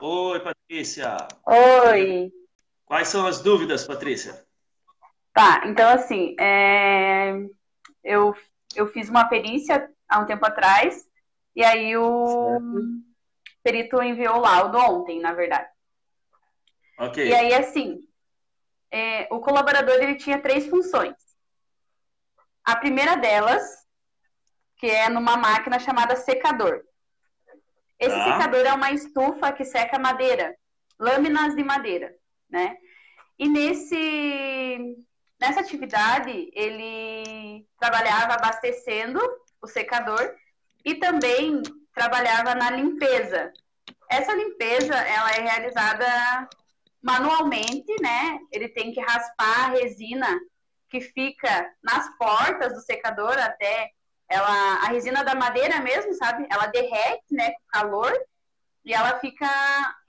Oi, Patrícia. Oi. Quais são as dúvidas, Patrícia? Tá, então assim, é... eu, eu fiz uma perícia há um tempo atrás, e aí o certo. perito enviou o laudo ontem, na verdade. Ok. E aí, assim, é, o colaborador ele tinha três funções. A primeira delas, que é numa máquina chamada secador. Esse tá. secador é uma estufa que seca madeira, lâminas de madeira, né? E nesse nessa atividade ele trabalhava abastecendo o secador e também trabalhava na limpeza. Essa limpeza ela é realizada manualmente, né? Ele tem que raspar a resina que fica nas portas do secador até ela a resina da madeira mesmo, sabe? Ela derrete, né, com calor e ela fica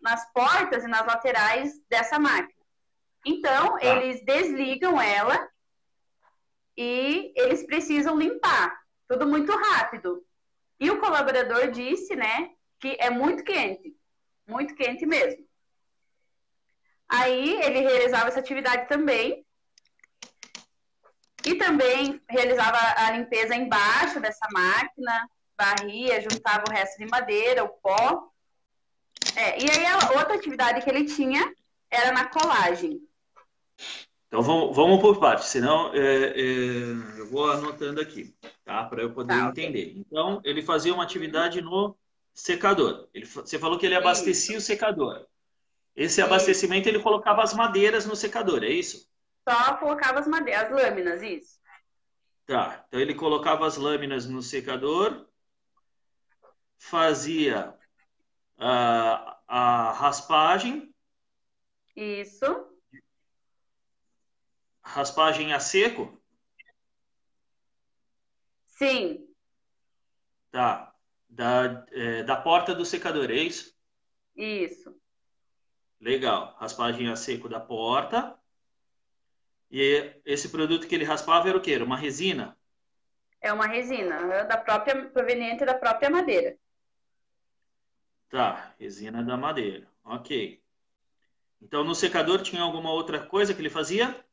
nas portas e nas laterais dessa máquina. Então, tá. eles desligam ela e eles precisam limpar. Tudo muito rápido. E o colaborador disse, né, que é muito quente. Muito quente mesmo. Aí ele realizava essa atividade também. E também realizava a limpeza embaixo dessa máquina, varria, juntava o resto de madeira, o pó. É, e aí a outra atividade que ele tinha era na colagem. Então vamos, vamos por partes, senão é, é, eu vou anotando aqui, tá? Para eu poder tá, entender. Okay. Então, ele fazia uma atividade no secador. Ele, você falou que ele abastecia isso. o secador. Esse abastecimento ele colocava as madeiras no secador, é isso? Só colocava as madeiras, as lâminas, isso. Tá, então ele colocava as lâminas no secador, fazia a, a raspagem. Isso. Raspagem a seco? Sim. Tá. Da, é, da porta do secador, é isso? Isso. Legal. Raspagem a seco da porta. E esse produto que ele raspava era o quê? Era uma resina? É uma resina, da própria, proveniente da própria madeira. Tá, resina da madeira. Ok. Então no secador tinha alguma outra coisa que ele fazia?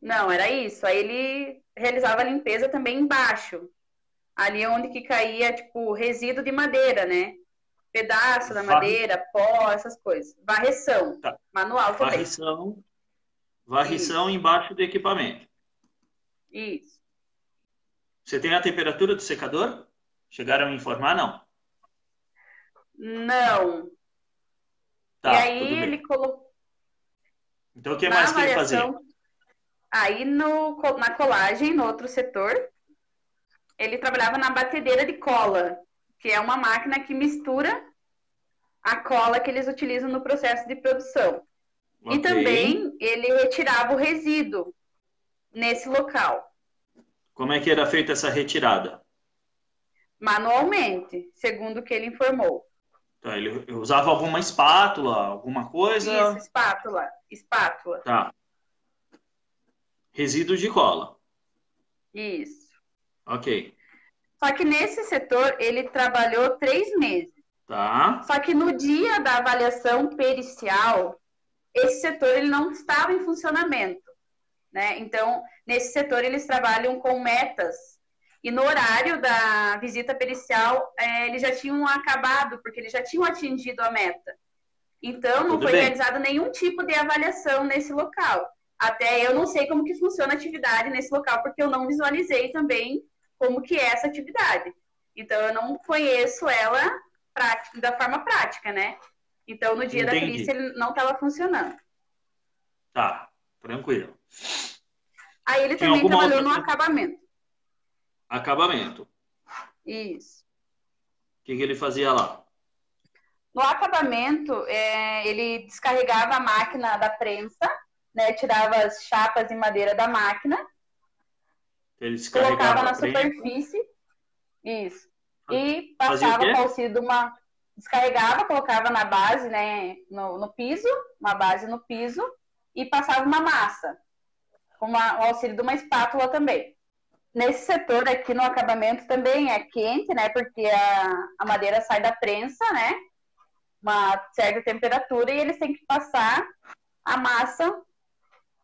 Não, era isso. Aí ele realizava a limpeza também embaixo. Ali onde que caía, tipo, resíduo de madeira, né? pedaço da madeira, pó, essas coisas. Varreção, tá. manual também. Varrição, varrição Isso. embaixo do equipamento. Isso. Você tem a temperatura do secador? Chegaram a informar, não? Não. Tá, e aí ele colocou. Então o que mais que ele fazia? Aí no, na colagem, no outro setor, ele trabalhava na batedeira de cola que é uma máquina que mistura a cola que eles utilizam no processo de produção. Okay. E também ele retirava o resíduo nesse local. Como é que era feita essa retirada? Manualmente, segundo o que ele informou. Então, ele usava alguma espátula, alguma coisa? Isso, espátula. Espátula. Tá. Resíduo de cola. Isso. Ok. Só que nesse setor ele trabalhou três meses. Tá. Só que no dia da avaliação pericial, esse setor ele não estava em funcionamento. Né? Então, nesse setor eles trabalham com metas. E no horário da visita pericial, é, eles já tinham acabado, porque eles já tinham atingido a meta. Então, não Tudo foi bem. realizado nenhum tipo de avaliação nesse local. Até eu não sei como que funciona a atividade nesse local, porque eu não visualizei também como que é essa atividade. Então, eu não conheço ela prática, da forma prática, né? Então, no dia Entendi. da crise, ele não estava funcionando. Tá, tranquilo. Aí ele Tinha também trabalhou outra... no acabamento. Acabamento. Isso. O que, que ele fazia lá? No acabamento, é, ele descarregava a máquina da prensa, né, tirava as chapas de madeira da máquina ele colocava na superfície. Isso. E passava com auxílio de uma. Descarregava, colocava na base, né? No, no piso, uma base no piso, e passava uma massa. Com uma, o auxílio de uma espátula também. Nesse setor aqui no acabamento também é quente, né? Porque a, a madeira sai da prensa, né? uma certa temperatura e eles têm que passar a massa,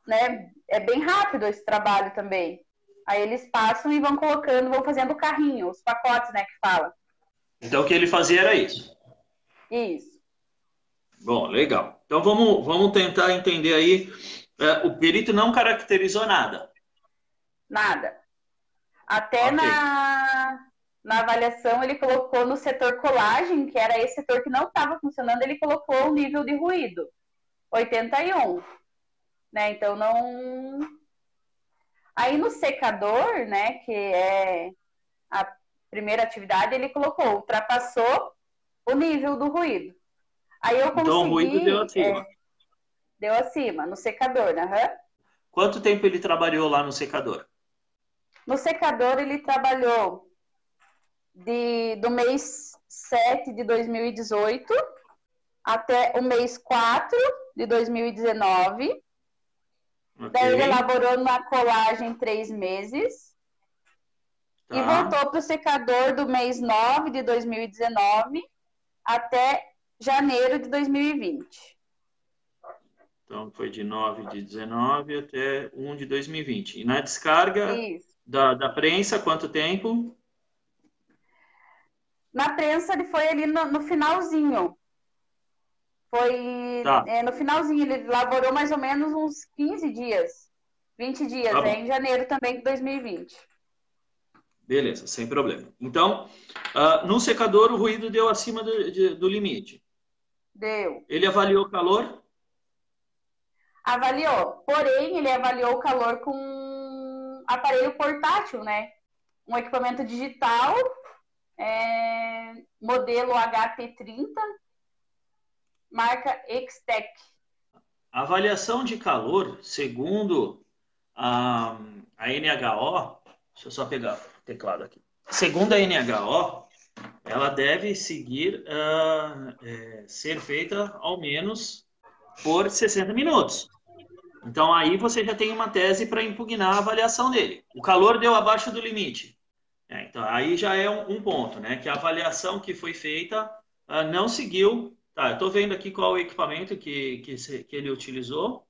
né? É bem rápido esse trabalho também. Aí eles passam e vão colocando, vão fazendo o carrinho, os pacotes, né, que fala. Então o que ele fazia era isso. Isso. Bom, legal. Então vamos, vamos tentar entender aí. É, o perito não caracterizou nada. Nada. Até okay. na, na avaliação ele colocou no setor colagem, que era esse setor que não estava funcionando, ele colocou o nível de ruído. 81. Né? Então não. Aí no secador, né, que é a primeira atividade, ele colocou, ultrapassou o nível do ruído. Aí eu consegui. Então o ruído deu acima. É, deu acima, no secador, né? Uhum. Quanto tempo ele trabalhou lá no secador? No secador ele trabalhou de, do mês 7 de 2018 até o mês 4 de 2019. Okay. Daí ele elaborou na colagem três meses. Tá. E voltou para o secador do mês 9 de 2019 até janeiro de 2020. Então, foi de 9 de 19 até 1 de 2020. E na descarga da, da prensa, quanto tempo? Na prensa, ele foi ali no, no finalzinho. Foi tá. é, no finalzinho. Ele laborou mais ou menos uns 15 dias. 20 dias, tá é, em janeiro também de 2020. Beleza, sem problema. Então, uh, no secador, o ruído deu acima do, de, do limite. Deu. Ele avaliou o calor? Avaliou. Porém, ele avaliou o calor com aparelho portátil, né? Um equipamento digital, é, modelo HT30, marca Xtec. A avaliação de calor, segundo a, a NHO, deixa eu só pegar teclado aqui. Segundo a NHO, ela deve seguir uh, é, ser feita ao menos por 60 minutos. Então aí você já tem uma tese para impugnar a avaliação dele. O calor deu abaixo do limite. É, então aí já é um, um, ponto, né? Que a avaliação que foi feita uh, não seguiu. Tá, eu estou vendo aqui qual o equipamento que, que, se, que ele utilizou.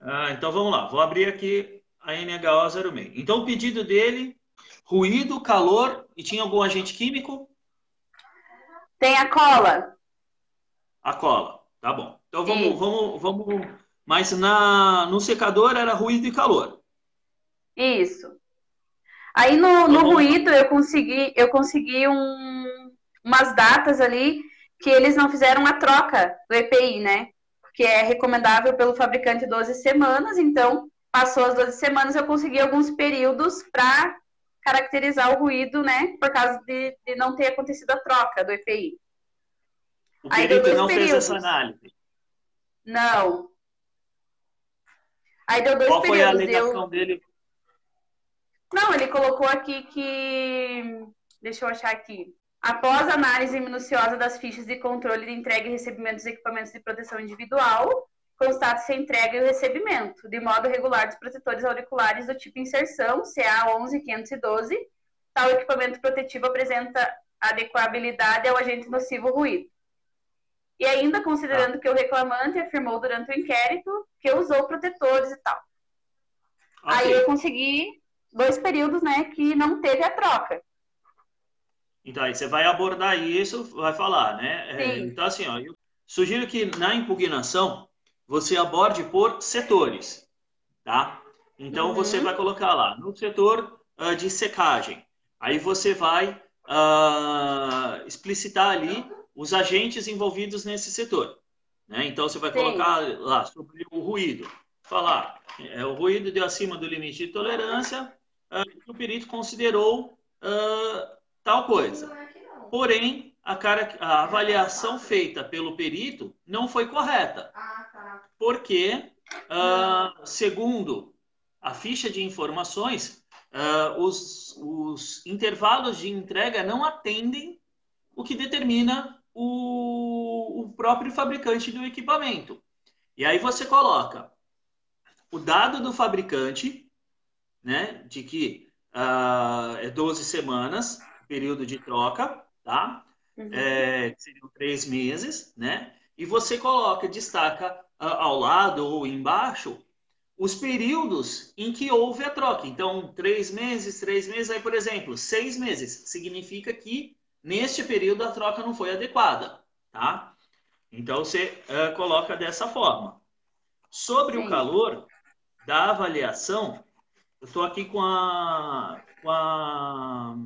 Uh, então vamos lá, vou abrir aqui a NHO 06. Então o pedido dele, ruído, calor e tinha algum agente químico? Tem a cola. A cola, tá bom. Então vamos, vamos, vamos. Mas na, no secador era ruído e calor. Isso. Aí no, no ruído eu consegui, eu consegui um, umas datas ali que eles não fizeram a troca do EPI, né? Que é recomendável pelo fabricante 12 semanas, então passou as 12 semanas, eu consegui alguns períodos para caracterizar o ruído, né? Por causa de, de não ter acontecido a troca do EPI. O Aí perito não períodos. fez essa análise? Não. Aí deu dois Qual períodos. Qual foi a alegação eu... dele? Não, ele colocou aqui que. Deixa eu achar aqui. Após análise minuciosa das fichas de controle de entrega e recebimento dos equipamentos de proteção individual, constata-se a entrega e o recebimento, de modo regular, dos protetores auriculares do tipo inserção, CA 11512. Tal equipamento protetivo apresenta adequabilidade ao agente nocivo ruído. E ainda considerando ah. que o reclamante afirmou durante o inquérito que usou protetores e tal. Okay. Aí eu consegui dois períodos, né, que não teve a troca. Então, aí você vai abordar isso, vai falar, né? É, então, assim, ó, eu sugiro que na impugnação você aborde por setores, tá? Então, uhum. você vai colocar lá, no setor uh, de secagem. Aí você vai uh, explicitar ali os agentes envolvidos nesse setor. Né? Então, você vai Sim. colocar lá sobre o ruído. Falar, é, o ruído deu acima do limite de tolerância, uh, o perito considerou tal coisa. Porém, a, cara, a, avaliação feita pelo perito não foi correta. Porque, uh, segundo a ficha de informações, os, os intervalos de entrega não atendem o que determina o, o próprio fabricante do equipamento. E aí você coloca o dado do fabricante né? De que uh, é 12 semanas, período de troca, tá? Uhum. é, que seriam três meses, né? E você coloca, destaca ao lado ou embaixo os períodos em que houve a troca. Então, três meses, três meses, aí, por exemplo, seis meses. Significa que neste período a troca não foi adequada, tá? Então, você uh, coloca dessa forma. Sobre Sim. o calor da avaliação, eu estou aqui com a, com a,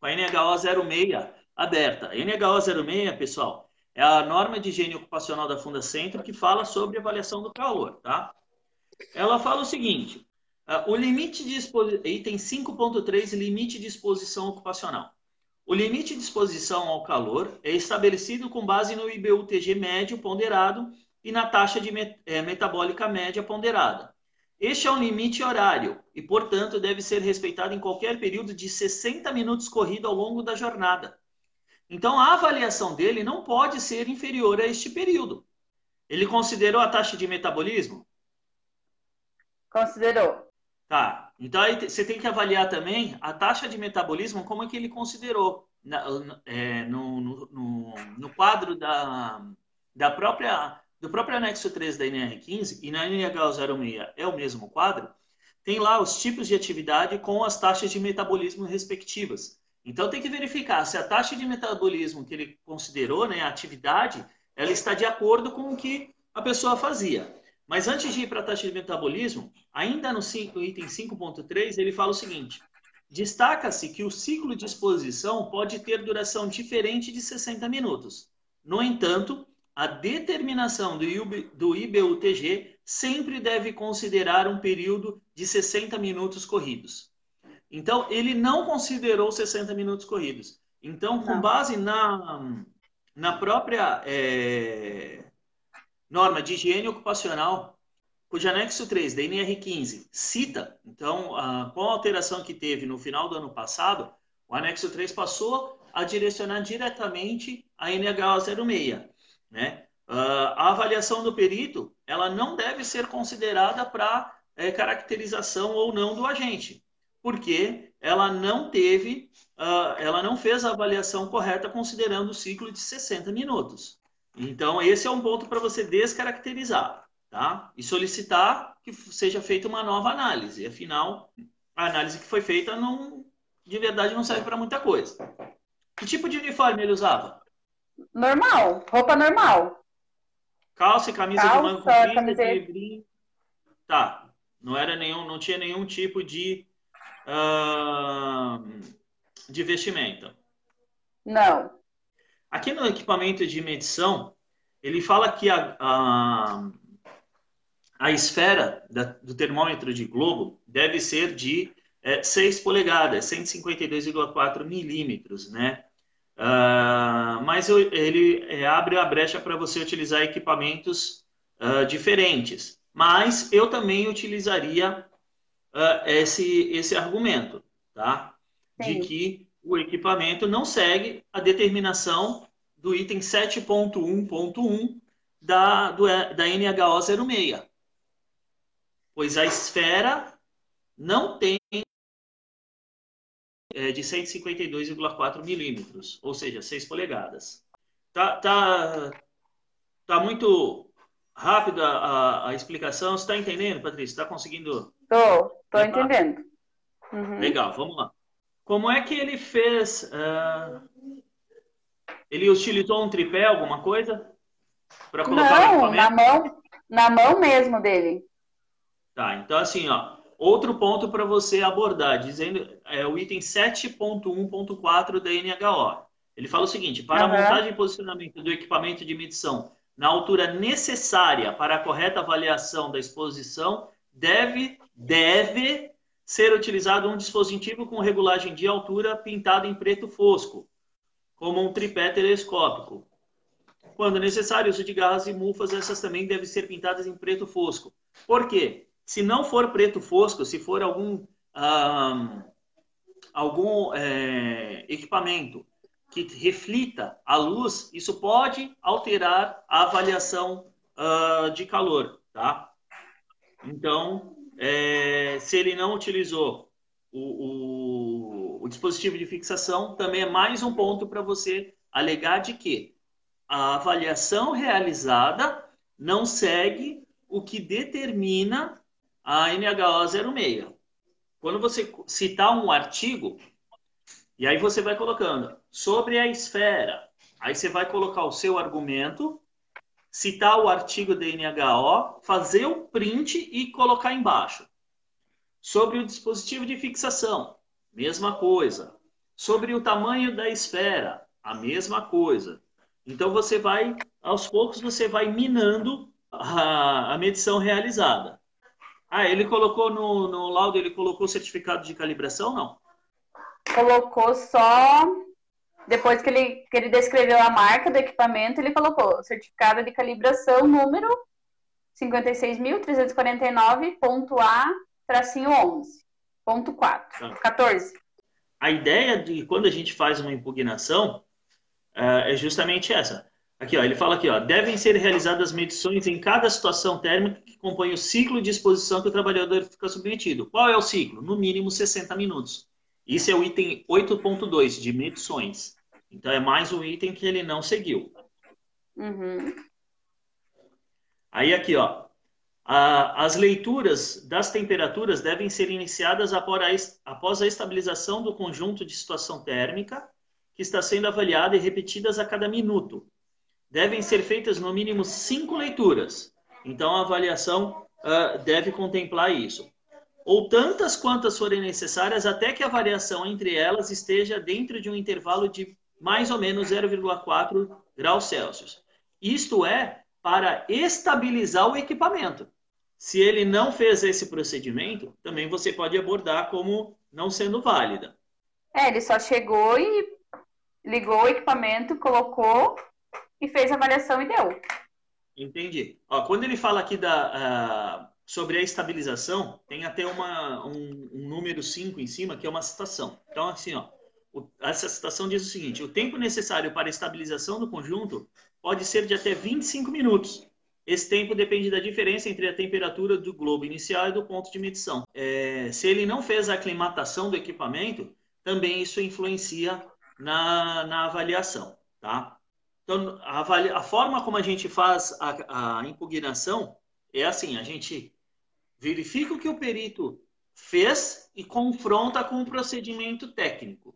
com a NHO 06 aberta. A NHO 06, pessoal, é a norma de higiene ocupacional da Funda Centro que fala sobre avaliação do calor, tá? Ela fala o seguinte: uh, o limite de exposição. Item 5.3, limite de exposição ocupacional. O limite de exposição ao calor é estabelecido com base no IBUTG médio ponderado e na taxa de met é, metabólica média ponderada. Este é um limite horário e, portanto, deve ser respeitado em qualquer período de 60 minutos corrido ao longo da jornada. Então, a avaliação dele não pode ser inferior a este período. Ele considerou a taxa de metabolismo? Considerou. Tá. Então aí você tem que avaliar também a taxa de metabolismo, como é que ele considerou na, é, no, no, no, no, quadro da, da própria, do próprio anexo 3 da NR15 e na NH06 é o mesmo quadro, tem lá os tipos de atividade com as taxas de metabolismo respectivas. Então tem que verificar se a taxa de metabolismo que ele considerou, né, a atividade, ela está de acordo com o que a pessoa fazia. Mas antes de ir para a taxa de metabolismo, ainda no item 5.3, ele fala o seguinte: destaca-se que o ciclo de exposição pode ter duração diferente de 60 minutos. No entanto, a determinação do IBUTG sempre deve considerar um período de 60 minutos corridos. Então, ele não considerou 60 minutos corridos. Então, com base na, na própria é, norma de higiene ocupacional, cujo anexo 3 da NR15 cita, então, com a alteração que teve no final do ano passado, o anexo 3 passou a direcionar diretamente a NH 06. Né? a avaliação do perito ela não deve ser considerada para é, caracterização ou não do agente, porque ela não teve, uh, ela não fez a avaliação correta considerando o ciclo de 60 minutos. Então, esse é um ponto para você descaracterizar, tá? E solicitar que seja feita uma nova análise. Afinal, a análise que foi feita não, de verdade não serve para muita coisa. Que tipo de uniforme ele usava? Normal, roupa normal. Calça e camisa Calça, de manga comprida, camiseta. Tá. Não era nenhum, não tinha nenhum tipo de uh, de vestimenta. Não. Aqui no equipamento de medição, ele fala que a, a, a esfera da, do termômetro de globo deve ser de é, 6 polegadas, 152,4 milímetros, né? Uh, mas eu, ele é, abre a brecha para você utilizar equipamentos uh, diferentes. Mas eu também utilizaria uh, esse, esse argumento, tá? Sim. De que o equipamento não segue a determinação do item 7.1.1 da, do, da NHO 06. Pois a esfera não tem é, de 152,4 milímetros, ou seja, 6 polegadas. Tá, tá, tá muito rápida a, a explicação. Você está entendendo, Patrícia? Está conseguindo? Estou, estou entendendo. Uhum. Legal, vamos lá. Como é que ele fez? Uh, ele utilizou um tripé, alguma coisa? Para colocar Não, na mão, na mão mesmo dele. Tá, então assim, ó, outro ponto para você abordar, dizendo é o item 7.1.4 da NHO. Ele fala o seguinte: para uhum. a montagem e posicionamento do equipamento de medição na altura necessária para a correta avaliação da exposição, deve, deve ser utilizado um dispositivo com regulagem de altura pintado em preto fosco, como um tripé telescópico. Quando necessário, o uso de garras e mufas, essas também devem ser pintadas em preto fosco. Por quê? Se não for preto fosco, se for algum, algum é, equipamento que reflita a luz, isso pode alterar a avaliação de calor, tá? Então, é, se ele não utilizou o, o, o, dispositivo de fixação, também é mais um ponto para você alegar de que a avaliação realizada não segue o que determina a NHO 06. Quando você citar um artigo, e aí você vai colocando sobre a esfera, aí você vai colocar o seu argumento, citar o artigo da NHO, fazer o print e colocar embaixo. Sobre o dispositivo de fixação, mesma coisa. Sobre o tamanho da esfera, a mesma coisa. Então você vai, aos poucos, você vai minando a, a medição realizada. Ah, ele colocou no, no laudo, ele colocou certificado de calibração, não? Colocou só depois que ele, que ele descreveu a marca do equipamento, ele colocou certificado de calibração número 56.349.A-11.4. 14. A ideia de quando a gente faz uma impugnação uh, é justamente essa. Aqui, ó, ele fala aqui, ó, devem ser realizadas medições em cada situação térmica que compõe o ciclo de exposição que o trabalhador fica submetido. Qual é o ciclo? No mínimo 60 minutos. Isso é o item 8.2 de medições. Então é mais um item que ele não seguiu. Uhum. Aí aqui, ó, a, as leituras das temperaturas devem ser iniciadas após a, após a estabilização do conjunto de situação térmica que está sendo avaliada e repetidas a cada minuto. Devem ser feitas no mínimo cinco leituras. Então, a avaliação uh, deve contemplar isso. Ou tantas quantas forem necessárias, até que a variação entre elas esteja dentro de um intervalo de mais ou menos 0,4 graus Celsius. Isto é para estabilizar o equipamento. Se ele não fez esse procedimento, também você pode abordar como não sendo válida. É, ele só chegou e ligou o equipamento, colocou e fez a avaliação e deu. Entendi. Ó, quando ele fala aqui da, uh, sobre a estabilização, tem até uma, um, um número 5 em cima, que é uma citação. Então, assim, ó, essa citação diz o seguinte: o tempo necessário para a estabilização do conjunto pode ser de até 25 minutos. Esse tempo depende da diferença entre a temperatura do globo inicial e do ponto de medição. É, se ele não fez a aclimatação do equipamento, também isso influencia na, na avaliação. Tá? Então, a, avalia, a forma como a gente faz a, a impugnação é assim: a gente verifica o que o perito fez e confronta com o procedimento técnico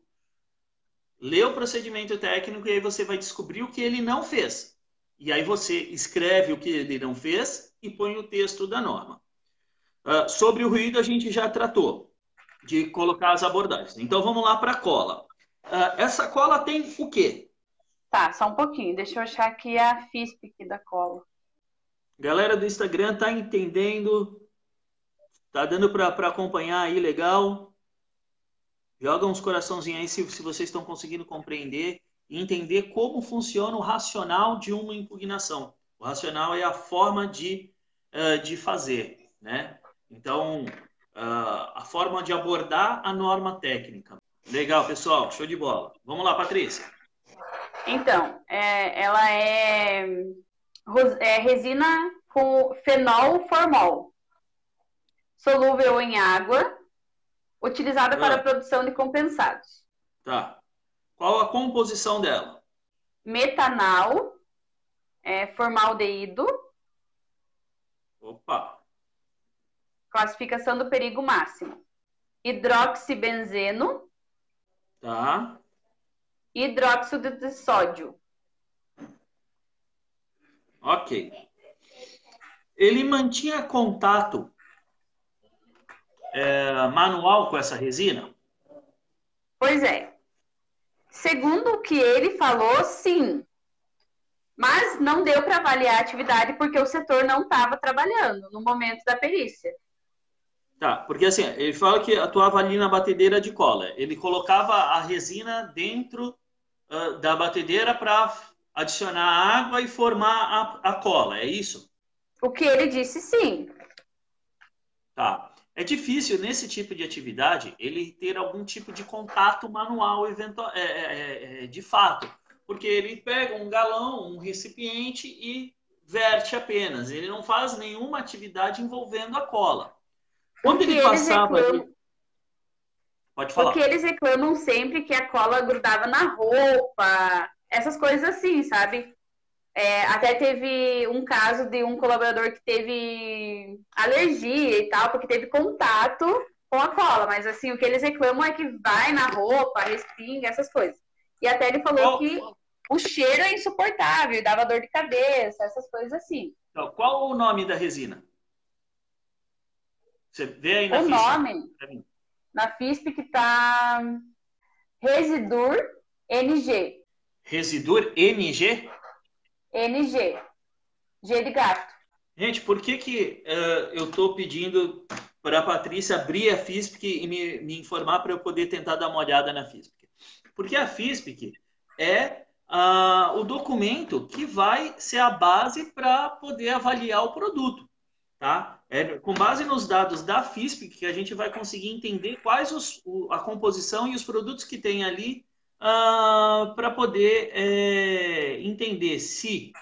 lê o procedimento técnico e aí você vai descobrir o que ele não fez. E aí você escreve o que ele não fez e põe o texto da norma. Uh, sobre o ruído a gente já tratou de colocar as abordagens. Então vamos lá para a cola. Uh, essa cola tem o quê? Tá, só um pouquinho. Deixa eu achar aqui a FISP aqui da cola. Galera do Instagram tá entendendo? Tá dando para acompanhar aí legal? Joga uns coraçãozinhos aí se, se vocês estão conseguindo compreender e entender como funciona o racional de uma impugnação. O racional é a forma de, uh, de fazer, né? Então, uh, a forma de abordar a norma técnica. Legal, pessoal, show de bola. Vamos lá, Patrícia. Então, é, ela é, é resina com fenol formol, solúvel em água, utilizada ah. para a produção de compensados. Tá. Qual a composição dela? Metanal, é, formaldeído. Opa! Classificação do perigo máximo. Hidroxibenzeno. Tá. Hidróxido de sódio. Ok. Ele mantinha contato é, manual com essa resina? Pois é. Segundo o que ele falou, sim. Mas não deu para avaliar a atividade porque o setor não estava trabalhando no momento da perícia. Tá, porque assim, ele fala que atuava ali na batedeira de cola. Ele colocava a resina dentro uh, da batedeira para adicionar água e formar a, a cola, é isso? O que ele disse, sim. Tá. É difícil, nesse tipo de atividade, ele ter algum tipo de contato manual eventual, é, é, é, é, de fato. Porque ele pega um galão, um recipiente e verte apenas. Ele não faz nenhuma atividade envolvendo a cola. Quando ele passava. Reclamam... Pode falar. Porque eles reclamam sempre que a cola grudava na roupa, essas coisas assim, sabe? É, até teve um caso de um colaborador que teve alergia e tal, porque teve contato com a cola, mas assim, o que eles reclamam é que vai na roupa, respinga, essas coisas. E até ele falou que o cheiro é insuportável, dava dor de cabeça, essas coisas assim. Então, qual o nome da resina? Você vê aí na o nome na FISP que tá Residur NG. Residur NG? NG. G de gato. Gente, por que, que uh, eu estou pedindo para a Patrícia abrir a FISPIC e me, me informar para eu poder tentar dar uma olhada na FISPIC? Porque a FISPIC é uh, o documento que vai ser a base para poder avaliar o produto. Tá? É com base nos dados da FISPIC que a gente vai conseguir entender quais os, o, a composição e os produtos que tem ali uh, para poder é, entender se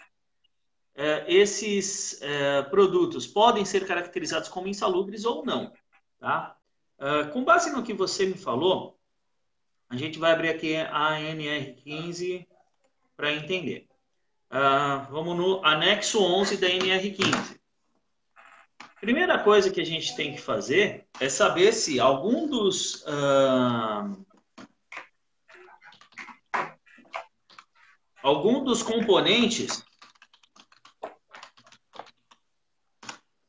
é, esses é, produtos podem ser caracterizados como insalubres ou não. Tá? Uh, com base no que você me falou, a gente vai abrir aqui a NR15 para entender. Uh, vamos no anexo 11 da NR15. Primeira coisa que a gente tem que fazer é saber se algum dos uh, algum dos componentes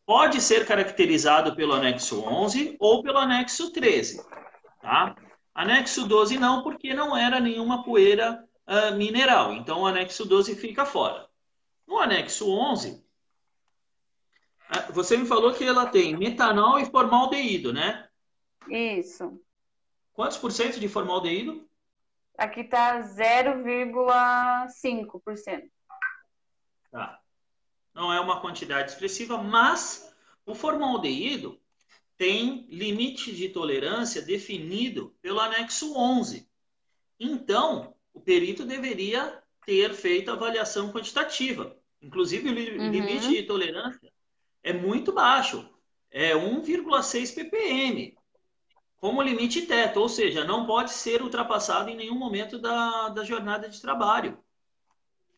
pode ser caracterizado pelo anexo 11 ou pelo anexo 13, tá? Anexo 12 não, porque não era nenhuma poeira uh, mineral, então o anexo 12 fica fora. No anexo 11, ah, você me falou que ela tem metanol e formaldeído, né? Isso. Quantos por cento de formaldeído? Aqui tá 0,5%. Tá. Não é uma quantidade expressiva, mas o formaldeído tem limite de tolerância definido pelo anexo 11. Então, o perito deveria ter feito avaliação quantitativa. Inclusive, o uhum. limite de tolerância é muito baixo. É 1,6 ppm como limite teto, ou seja, não pode ser ultrapassado em nenhum momento da, da jornada de trabalho,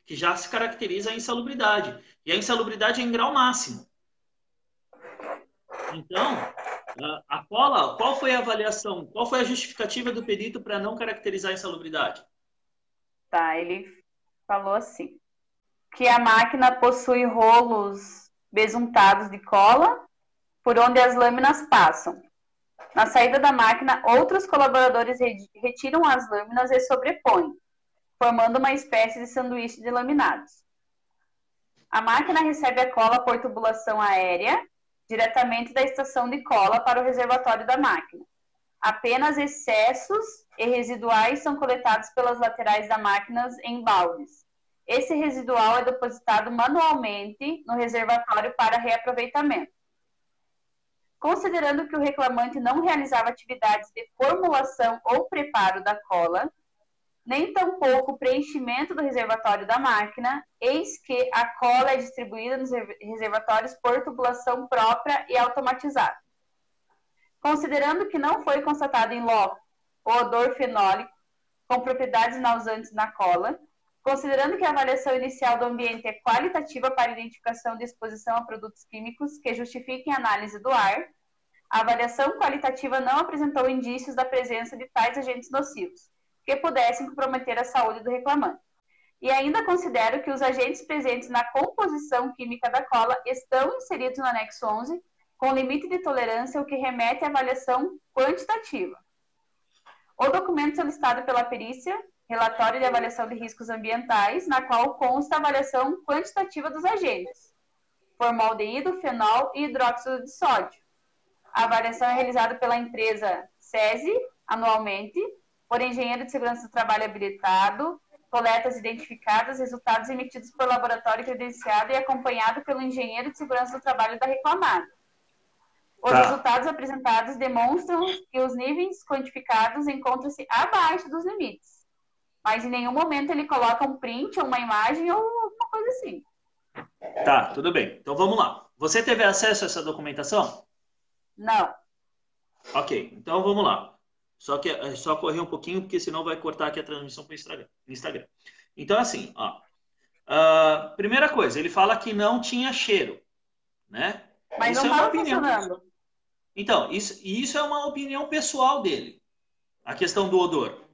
que já se caracteriza a insalubridade. E a insalubridade é em grau máximo. Então, a cola, qual foi a avaliação, qual foi a justificativa do perito para não caracterizar a insalubridade? Tá, ele falou assim, que a máquina possui rolos besuntados de cola por onde as lâminas passam, na saída da máquina, outros colaboradores retiram as lâminas e sobrepõem, formando uma espécie de sanduíche de laminados. A máquina recebe a cola por tubulação aérea diretamente da estação de cola para o reservatório da máquina. Apenas excessos e residuais são coletados pelas laterais da máquina em baldes. Esse residual é depositado manualmente no reservatório para reaproveitamento. Considerando que o reclamante não realizava atividades de formulação ou preparo da cola, nem tampouco o preenchimento do reservatório da máquina, eis que a cola é distribuída nos reservatórios por tubulação própria e automatizada. Considerando que não foi constatado em loco o odor fenólico com propriedades nausantes na cola, considerando que a avaliação inicial do ambiente é qualitativa para identificação de exposição a produtos químicos que justifiquem a análise do ar, a avaliação qualitativa não apresentou indícios da presença de tais agentes nocivos que pudessem comprometer a saúde do reclamante. E ainda considero que os agentes presentes na composição química da cola estão inseridos no anexo 11 com limite de tolerância, o que remete à avaliação quantitativa. O documento solicitado pela perícia relatório de avaliação de riscos ambientais, na qual consta a avaliação quantitativa dos agentes, formaldeído, fenol e hidróxido de sódio. A avaliação é realizada pela empresa SESI, anualmente, por engenheiro de segurança do trabalho habilitado, coletas identificadas, resultados emitidos por laboratório credenciado e acompanhado pelo engenheiro de segurança do trabalho da reclamada. Os tá. resultados apresentados demonstram que os níveis quantificados encontram-se abaixo dos limites mas em nenhum momento ele coloca um print ou uma imagem ou alguma coisa assim. Tá, tudo bem. Então vamos lá. Você teve acesso a essa documentação? Não. Ok, então vamos lá. Só que é só correr um pouquinho, porque senão vai cortar aqui a transmissão para o Instagram. Então, assim, ó, uh, primeira coisa, ele fala que não tinha cheiro, né? Mas isso não é uma opinião. Então, isso, isso é uma opinião pessoal dele, a questão do odor.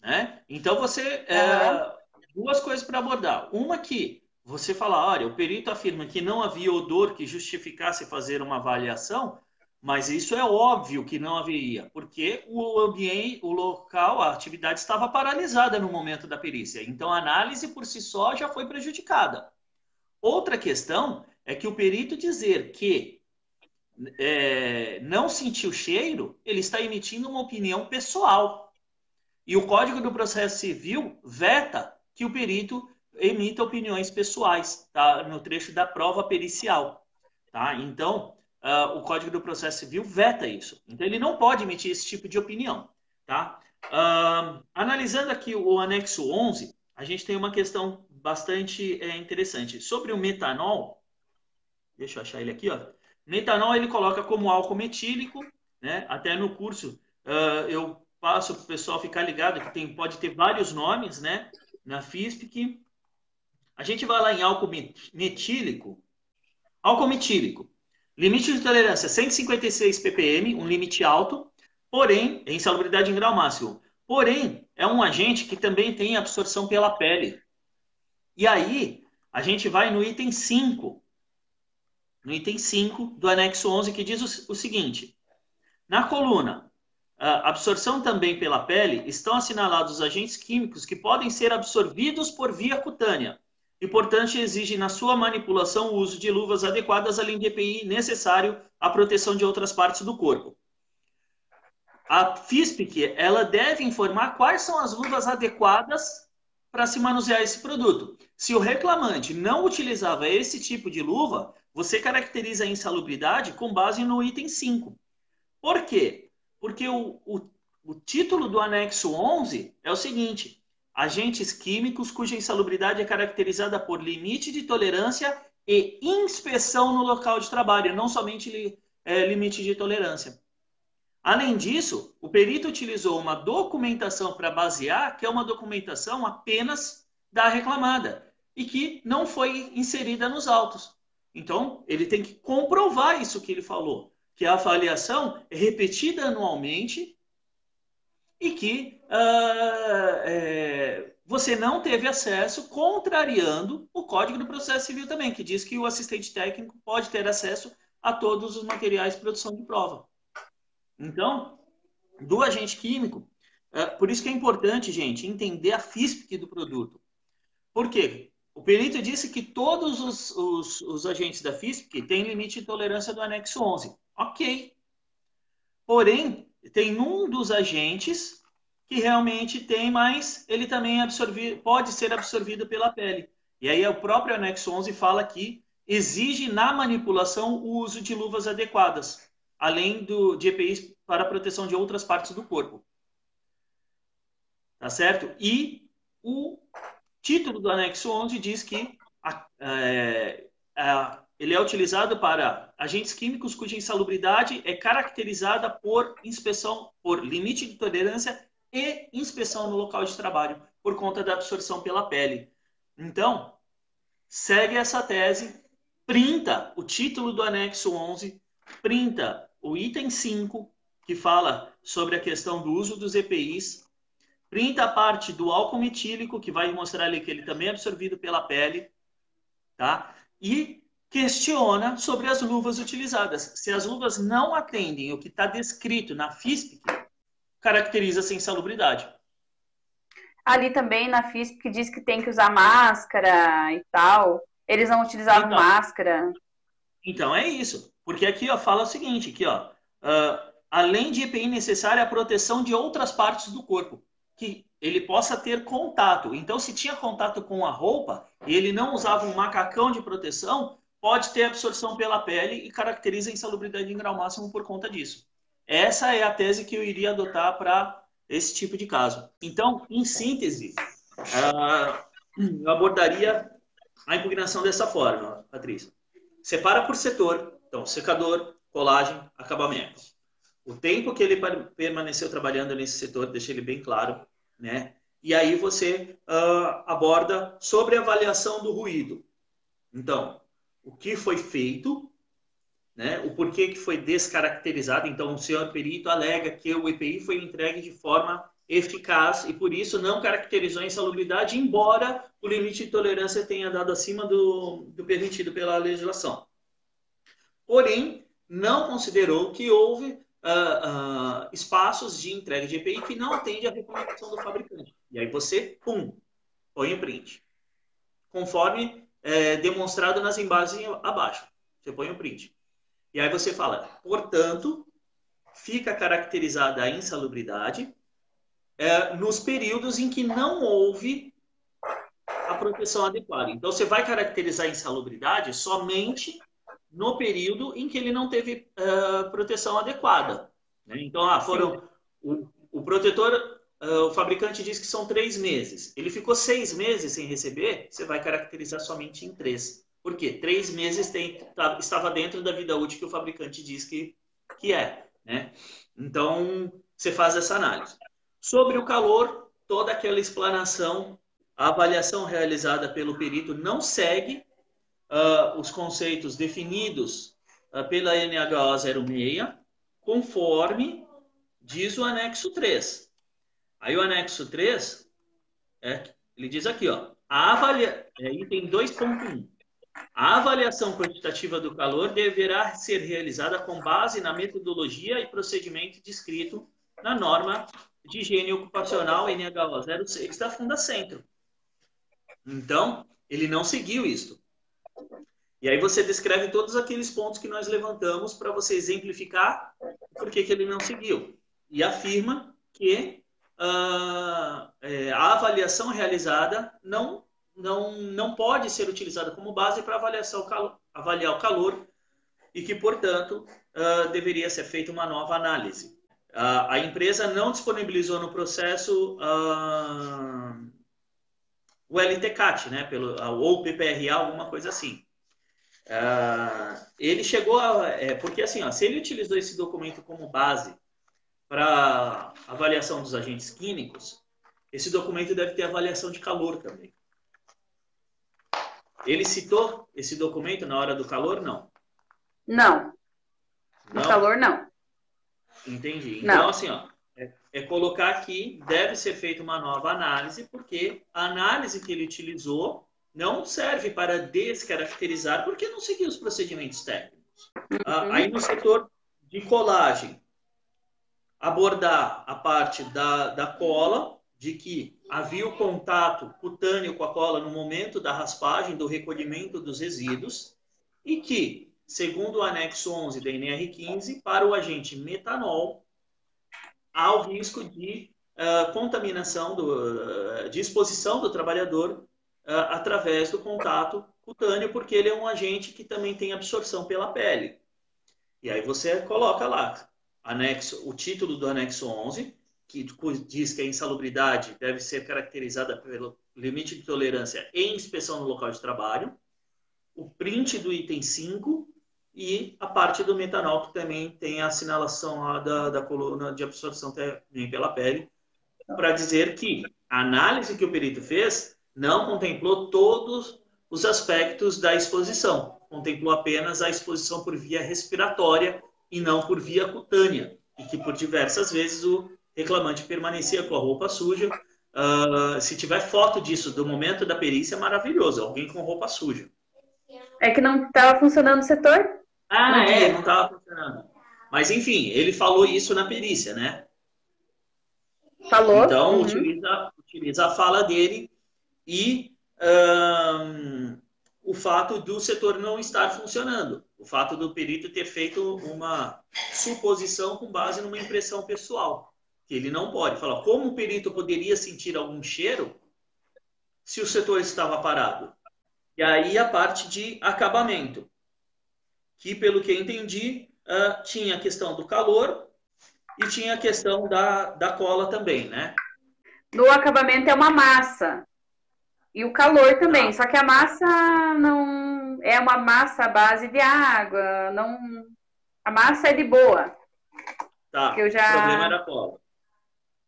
Né? Então, você. Uhum. É, duas coisas para abordar. Uma que você fala, olha, o perito afirma que não havia odor que justificasse fazer uma avaliação, mas isso é óbvio que não haveria, porque o ambiente, o local, a atividade estava paralisada no momento da perícia. Então, a análise por si só já foi prejudicada. Outra questão é que o perito dizer que é, não sentiu cheiro, ele está emitindo uma opinião pessoal. E o Código do Processo Civil veta que o perito emita opiniões pessoais, tá? No trecho da prova pericial, tá? Então, uh, o Código do Processo Civil veta isso. Então, ele não pode emitir esse tipo de opinião, tá? Uh, analisando aqui o anexo 11, a gente tem uma questão bastante é, interessante. Sobre o metanol, deixa eu achar ele aqui, ó. Metanol ele coloca como álcool metílico, né? Até no curso uh, eu passo para o pessoal ficar ligado que tem, pode ter vários nomes, né? Na FISPIC. A gente vai lá em álcool metílico. Álcool metílico. Limite de tolerância 156 ppm, um limite alto, porém, em insalubridade em grau máximo. Porém, é um agente que também tem absorção pela pele. E aí, a gente vai no item 5. No item 5 do anexo 11, que diz o, o seguinte: na coluna absorção também pela pele, estão assinalados os agentes químicos que podem ser absorvidos por via cutânea e, portanto, exige na sua manipulação o uso de luvas adequadas além de EPI necessário à proteção de outras partes do corpo. A FISPIC ela deve informar quais são as luvas adequadas para se manusear esse produto. Se o reclamante não utilizava esse tipo de luva, você caracteriza a insalubridade com base no item 5. Por quê? Porque o, o, o título do anexo 11 é o seguinte: agentes químicos cuja insalubridade é caracterizada por limite de tolerância e inspeção no local de trabalho, não somente li, é, limite de tolerância. Além disso, o perito utilizou uma documentação para basear, que é uma documentação apenas da reclamada e que não foi inserida nos autos. Então, ele tem que comprovar isso que ele falou, que a avaliação é repetida anualmente e que uh, é, você não teve acesso, contrariando o Código do Processo Civil também, que diz que o assistente técnico pode ter acesso a todos os materiais de produção de prova. Então, do agente químico, uh, por isso que é importante, gente, entender a FISP do produto. Por quê? O perito disse que todos os, os, os agentes da FISP têm limite de tolerância do anexo 11. Ok. Porém, tem um dos agentes que realmente tem, mas ele também absorvi, pode ser absorvido pela pele. E aí o próprio anexo 11 fala que exige na manipulação o uso de luvas adequadas, além do de EPIs para proteção de outras partes do corpo. Tá certo? E o título do anexo 11 diz que a, é, a, ele é utilizado para agentes químicos cuja insalubridade é caracterizada por inspeção, por limite de tolerância e inspeção no local de trabalho, por conta da absorção pela pele. Então, segue essa tese, printa o título do anexo 11, printa o item 5, que fala sobre a questão do uso dos EPIs, printa a parte do álcool metílico, que vai mostrar ali que ele também é absorvido pela pele, tá? E questiona sobre as luvas utilizadas. Se as luvas não atendem o que está descrito na FISP, caracteriza-se insalubridade. Ali também na FISP diz que tem que usar máscara e tal. Eles não utilizavam então, máscara. Então é isso. Porque aqui ó, fala o seguinte, aqui, ó, uh, além de EPI necessária a proteção de outras partes do corpo, que ele possa ter contato. Então, se tinha contato com a roupa e ele não usava um macacão de proteção, pode ter absorção pela pele e caracteriza a insalubridade em grau máximo por conta disso. Essa é a tese que eu iria adotar para esse tipo de caso. Então, em síntese, uh, eu abordaria a impugnação dessa forma, Patrícia. Separa por setor, então, secador, colagem, acabamento. O tempo que ele permaneceu trabalhando nesse setor, deixa ele bem claro, né? e aí você uh, aborda sobre a avaliação do ruído. Então, o que foi feito, né? o porquê que foi descaracterizado. Então, o senhor perito alega que o EPI foi entregue de forma eficaz e por isso não caracterizou a insalubridade, embora o limite de tolerância tenha dado acima do, do permitido pela legislação. Porém, não considerou que houve uh, uh, espaços de entrega de EPI que não atende à recomendação do fabricante. E aí você, pum, põe o print. Conforme é, demonstrado nas embalagens abaixo. Você põe o print. E aí você fala, portanto, fica caracterizada a insalubridade é, nos períodos em que não houve a proteção adequada. Então, você vai caracterizar a insalubridade somente no período em que ele não teve uh, proteção adequada. Né? Então, ah, foram o, o protetor, o fabricante diz que são três meses. Ele ficou seis meses sem receber, você vai caracterizar somente em três. Por quê? Três meses tem, tá, estava dentro da vida útil que o fabricante diz que, que é. Né? Então, você faz essa análise. Sobre o calor, toda aquela explanação, a avaliação realizada pelo perito não segue uh, os conceitos definidos uh, pela NHO 06, conforme diz o anexo 3. Aí o anexo 3, é, ele diz aqui, ó, a avalia... é, item 2.1. A avaliação quantitativa do calor deverá ser realizada com base na metodologia e procedimento descrito na norma de higiene ocupacional NHO 06 da Funda Centro. Então, ele não seguiu isso. E aí você descreve todos aqueles pontos que nós levantamos para você exemplificar por que, que ele não seguiu. E afirma que uh, é, a avaliação realizada não, não, não pode ser utilizada como base para avaliar o calor e que, portanto, uh, deveria ser feita uma nova análise. A empresa não disponibilizou no processo uh, o LTCAT, né, pelo, ou PPRA, alguma coisa assim. Ele chegou a. É, porque, assim, ó, se ele utilizou esse documento como base para avaliação dos agentes químicos, esse documento deve ter avaliação de calor também. Ele citou esse documento na hora do calor? Não. Não. No não? calor, não. Entendi. Então, Não. assim, ó, é, é, colocar que deve ser feita uma nova análise, porque a análise que ele utilizou não serve para descaracterizar, porque não seguiu os procedimentos técnicos. Ah, uhum. aí no setor de colagem, abordar a parte da, da cola, de que havia o contato cutâneo com a cola no momento da raspagem, do recolhimento dos resíduos, e que segundo o anexo 11 da NR15, para o agente metanol, há o risco de uh, contaminação, do, uh, de exposição do trabalhador uh, através do contato cutâneo, porque ele é um agente que também tem absorção pela pele. E aí você coloca lá, anexo, o título do anexo 11, que diz que a insalubridade deve ser caracterizada pelo limite de tolerância em inspeção no local de trabalho, o print do item 5 e a parte do metanol, que também tem a assinalação da, da coluna de absorção também pela pele, para dizer que a análise que o perito fez não contemplou todos os aspectos da exposição, contemplou apenas a exposição por via respiratória e não por via cutânea, e que por diversas vezes o reclamante permanecia com a roupa suja. Uh, se tiver foto disso do momento da perícia, é maravilhoso, alguém com roupa suja. É que não estava funcionando o setor? Ah, é, não estava funcionando. Mas enfim, ele falou isso na perícia, né? Falou. Então, uhum. utiliza, utiliza a fala dele e um, o fato do setor não estar funcionando. O fato do perito ter feito uma suposição com base numa impressão pessoal. Que ele não pode falar como o perito poderia sentir algum cheiro se o setor estava parado. E aí a parte de acabamento que, pelo que entendi, uh, tinha a questão do calor e tinha a questão da, da cola também, né? No acabamento é uma massa. E o calor também. Ah. Só que a massa não é uma massa à base de água. Não... A massa é de boa. Tá. Eu já... O problema era a cola.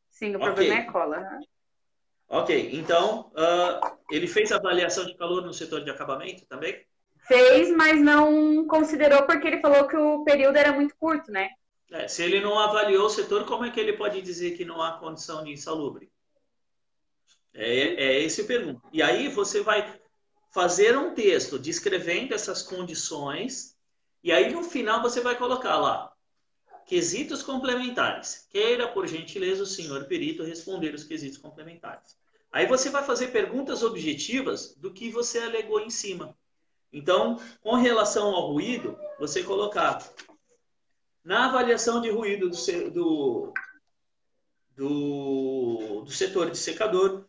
Sim, o okay. problema é a cola. Ok, então uh, ele fez avaliação de calor no setor de acabamento também? Fez, mas não considerou porque ele falou que o período era muito curto, né? É, se ele não avaliou o setor, como é que ele pode dizer que não há condição de insalubre? É, é esse o pergunta. E aí você vai fazer um texto descrevendo essas condições e aí no final você vai colocar lá quesitos complementares. Queira, por gentileza, o senhor perito responder os quesitos complementares. Aí você vai fazer perguntas objetivas do que você alegou em cima. Então, com relação ao ruído, você colocar na avaliação de ruído do, do, do, do setor de secador,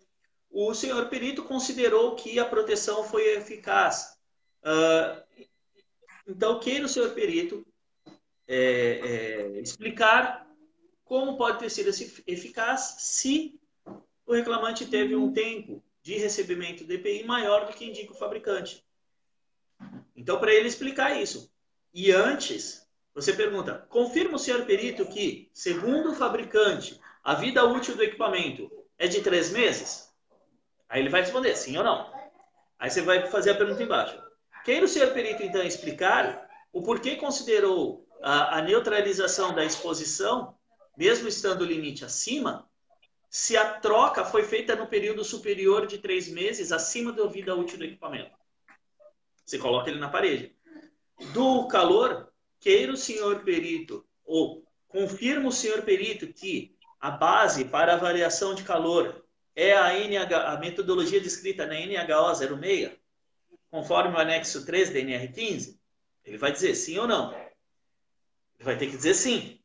o senhor perito considerou que a proteção foi eficaz. Uh, então, queira o senhor perito é, é, explicar como pode ter sido eficaz se o reclamante teve um tempo de recebimento de EPI maior do que indica o fabricante. Então, para ele explicar isso. E antes, você pergunta: confirma o senhor perito que, segundo o fabricante, a vida útil do equipamento é de três meses? Aí ele vai responder sim ou não. Aí você vai fazer a pergunta embaixo. Queira o senhor perito, então, explicar o porquê considerou a, a neutralização da exposição, mesmo estando o limite acima, se a troca foi feita no período superior de três meses, acima da vida útil do equipamento. Você coloca ele na parede. Do calor, queira o senhor perito, ou confirma o senhor perito que a base para a variação de calor é a, NH, a metodologia descrita na NHO 06, conforme o anexo 3 da NR15? Ele vai dizer sim ou não. Ele vai ter que dizer sim.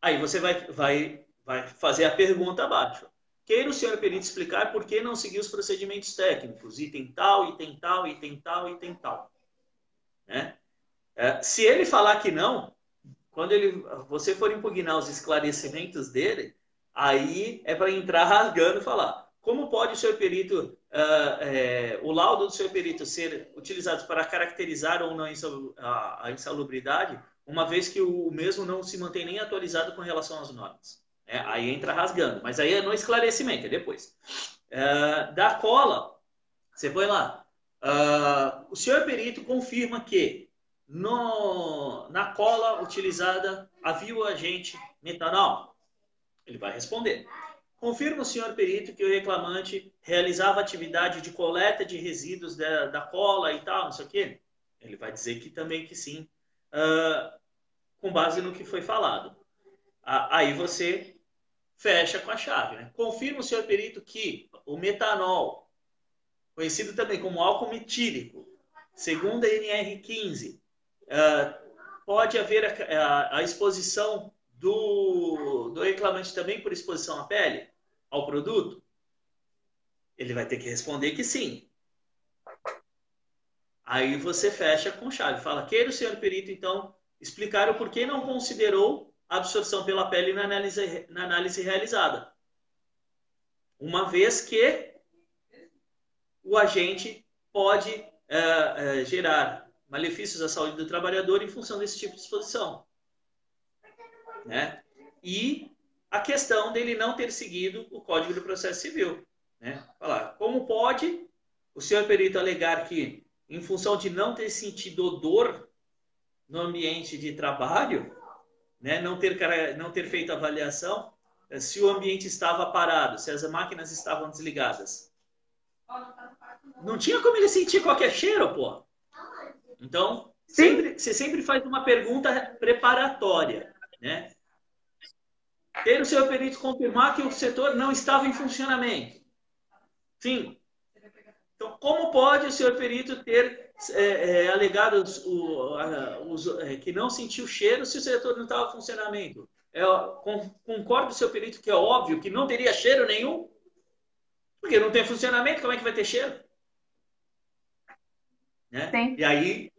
Aí você vai, vai, vai fazer a pergunta abaixo. Queira o senhor perito explicar por que não seguiu os procedimentos técnicos, item tal, item tal, item tal, item tal. Né? É, se ele falar que não, quando ele, você for impugnar os esclarecimentos dele, aí é para entrar rasgando e falar. Como pode o seu perito, uh, é, o laudo do seu perito ser utilizado para caracterizar ou não a insalubridade, uma vez que o mesmo não se mantém nem atualizado com relação às normas? É, aí entra rasgando, mas aí é no esclarecimento, é depois. Uh, da cola, você põe lá. Uh, o senhor perito confirma que no, na cola utilizada havia o agente metanol? Ele vai responder. Confirma o senhor perito que o reclamante realizava atividade de coleta de resíduos da, da cola e tal, não sei o quê? Ele vai dizer que também que sim, uh, com base no que foi falado. Aí você fecha com a chave. Né? Confirma o senhor perito que o metanol, conhecido também como álcool metílico, segundo a NR15, uh, ah, pode haver a, a, a exposição do, do reclamante também por exposição à pele, ao produto? Ele vai ter que responder que sim. Aí você fecha com chave. Fala, queira o senhor perito, então, explicar o porquê não considerou a absorção pela pele na análise, na análise realizada. Uma vez que o agente pode é, é, gerar malefícios à saúde do trabalhador em função desse tipo de exposição né? E a questão dele não ter seguido o Código do Processo Civil, né? Falar, como pode o senhor perito alegar que, em função de não ter sentido odor no ambiente de trabalho, né, não ter não ter feito avaliação, eh, se o ambiente estava parado, se as máquinas estavam desligadas, não tinha como ele sentir qualquer cheiro, pô. Então, sempre, você sempre faz uma pergunta preparatória, né? Ter o seu perito confirmar que o setor não estava em funcionamento. Sim. Então, como pode o senhor perito ter é, é, alegado os, o, a, os, é, que não sentiu cheiro se o setor não estava em funcionamento? É, com, concordo com o seu perito que é óbvio que não teria cheiro nenhum? Porque não tem funcionamento, como é que vai ter cheiro? Né? E aí,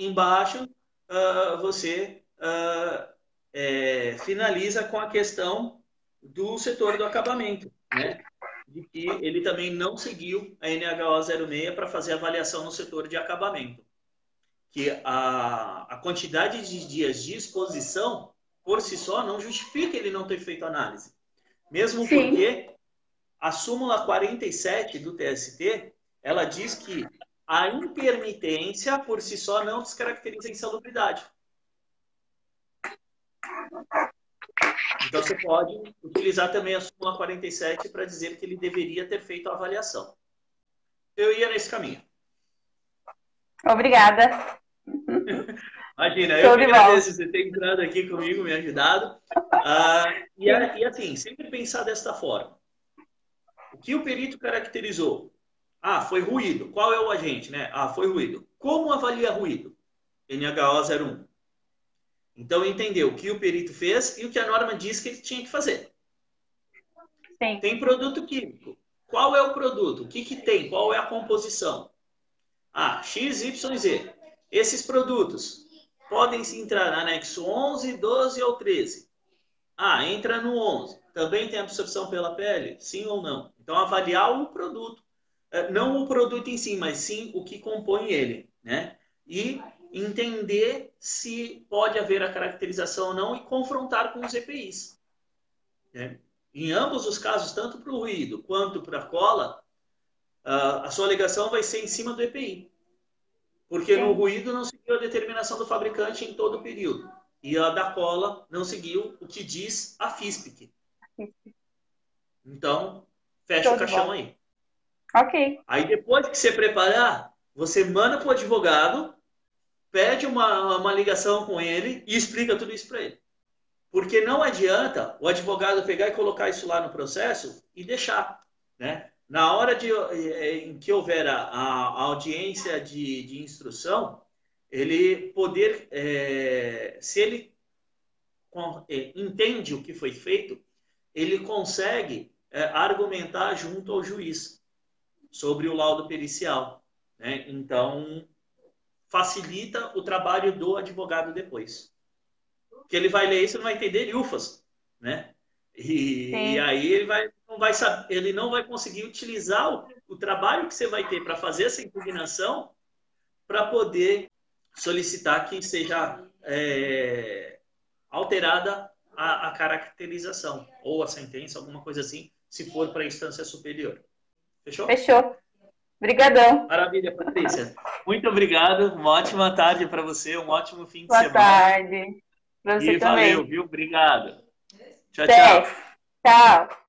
embaixo, uh, você uh, é, finaliza com a questão do setor do acabamento, né? De que ele também não seguiu a NHO 06 para fazer avaliação no setor de acabamento. Que a, a quantidade de dias de exposição, por si só, não justifica ele não ter feito análise. Mesmo Sim. porque a súmula 47 do TST, ela diz que a intermitência por si só não descaracteriza a insalubridade. Então você pode utilizar também a súmula 47 para dizer que ele deveria ter feito a avaliação. Eu ia nesse caminho. Obrigada. Imagina, eu que agradeço você ter entrado aqui comigo, me ajudado. Uh, e, e assim, sempre pensar desta forma. O que o perito caracterizou? Ah, foi ruído. Qual é o agente, né? Ah, foi ruído. Como avalia ruído? NHO 01. Então, entendeu o que o perito fez e o que a norma diz que ele tinha que fazer. Sim. Tem produto químico. Qual é o produto? O que, que tem? Qual é a composição? Ah, XYZ. Esses produtos podem se entrar no anexo 11, 12 ou 13. Ah, entra no 11. Também tem absorção pela pele? Sim ou não? Então, avaliar o produto. É, não o produto em si, mas sim o que compõe ele. Né? E entender se pode haver a caracterização ou não e confrontar com os EPIs. Né? Em ambos os casos, tanto para o ruído quanto para a cola, a sua alegação vai ser em cima do EPI. Porque no ruído não seguiu a determinação do fabricante em todo o período. E a da cola não seguiu o que diz a FISPIC. Então, fecha Todo o caixão bom. aí. Ok. Aí depois que você preparar, você manda para o advogado, pede uma, uma ligação com ele e explica tudo isso para ele. Porque não adianta o advogado pegar e colocar isso lá no processo e deixar. Né? Na hora de, eh, em que houver a, a audiência de, de, instrução, ele poder, é, se ele é, entende o que foi feito, ele consegue é, argumentar junto ao juiz sobre o laudo pericial. Né? Então, facilita o trabalho do advogado depois. Que ele vai ler isso, não vai entender ufas, né? E, e, aí ele vai, não vai saber, ele não vai conseguir utilizar o, o trabalho que você vai ter para fazer essa impugnação para poder solicitar que seja é, alterada a, a, caracterização ou a sentença, alguma coisa assim, se for para a instância superior. Fechou? Fechou. Obrigadão. Maravilha, Patrícia. Muito obrigado. Uma ótima tarde para você, um ótimo fim de Boa semana. Boa tarde. Para você e também. valeu, viu? Obrigado. Tchau, Até. tchau. Tchau.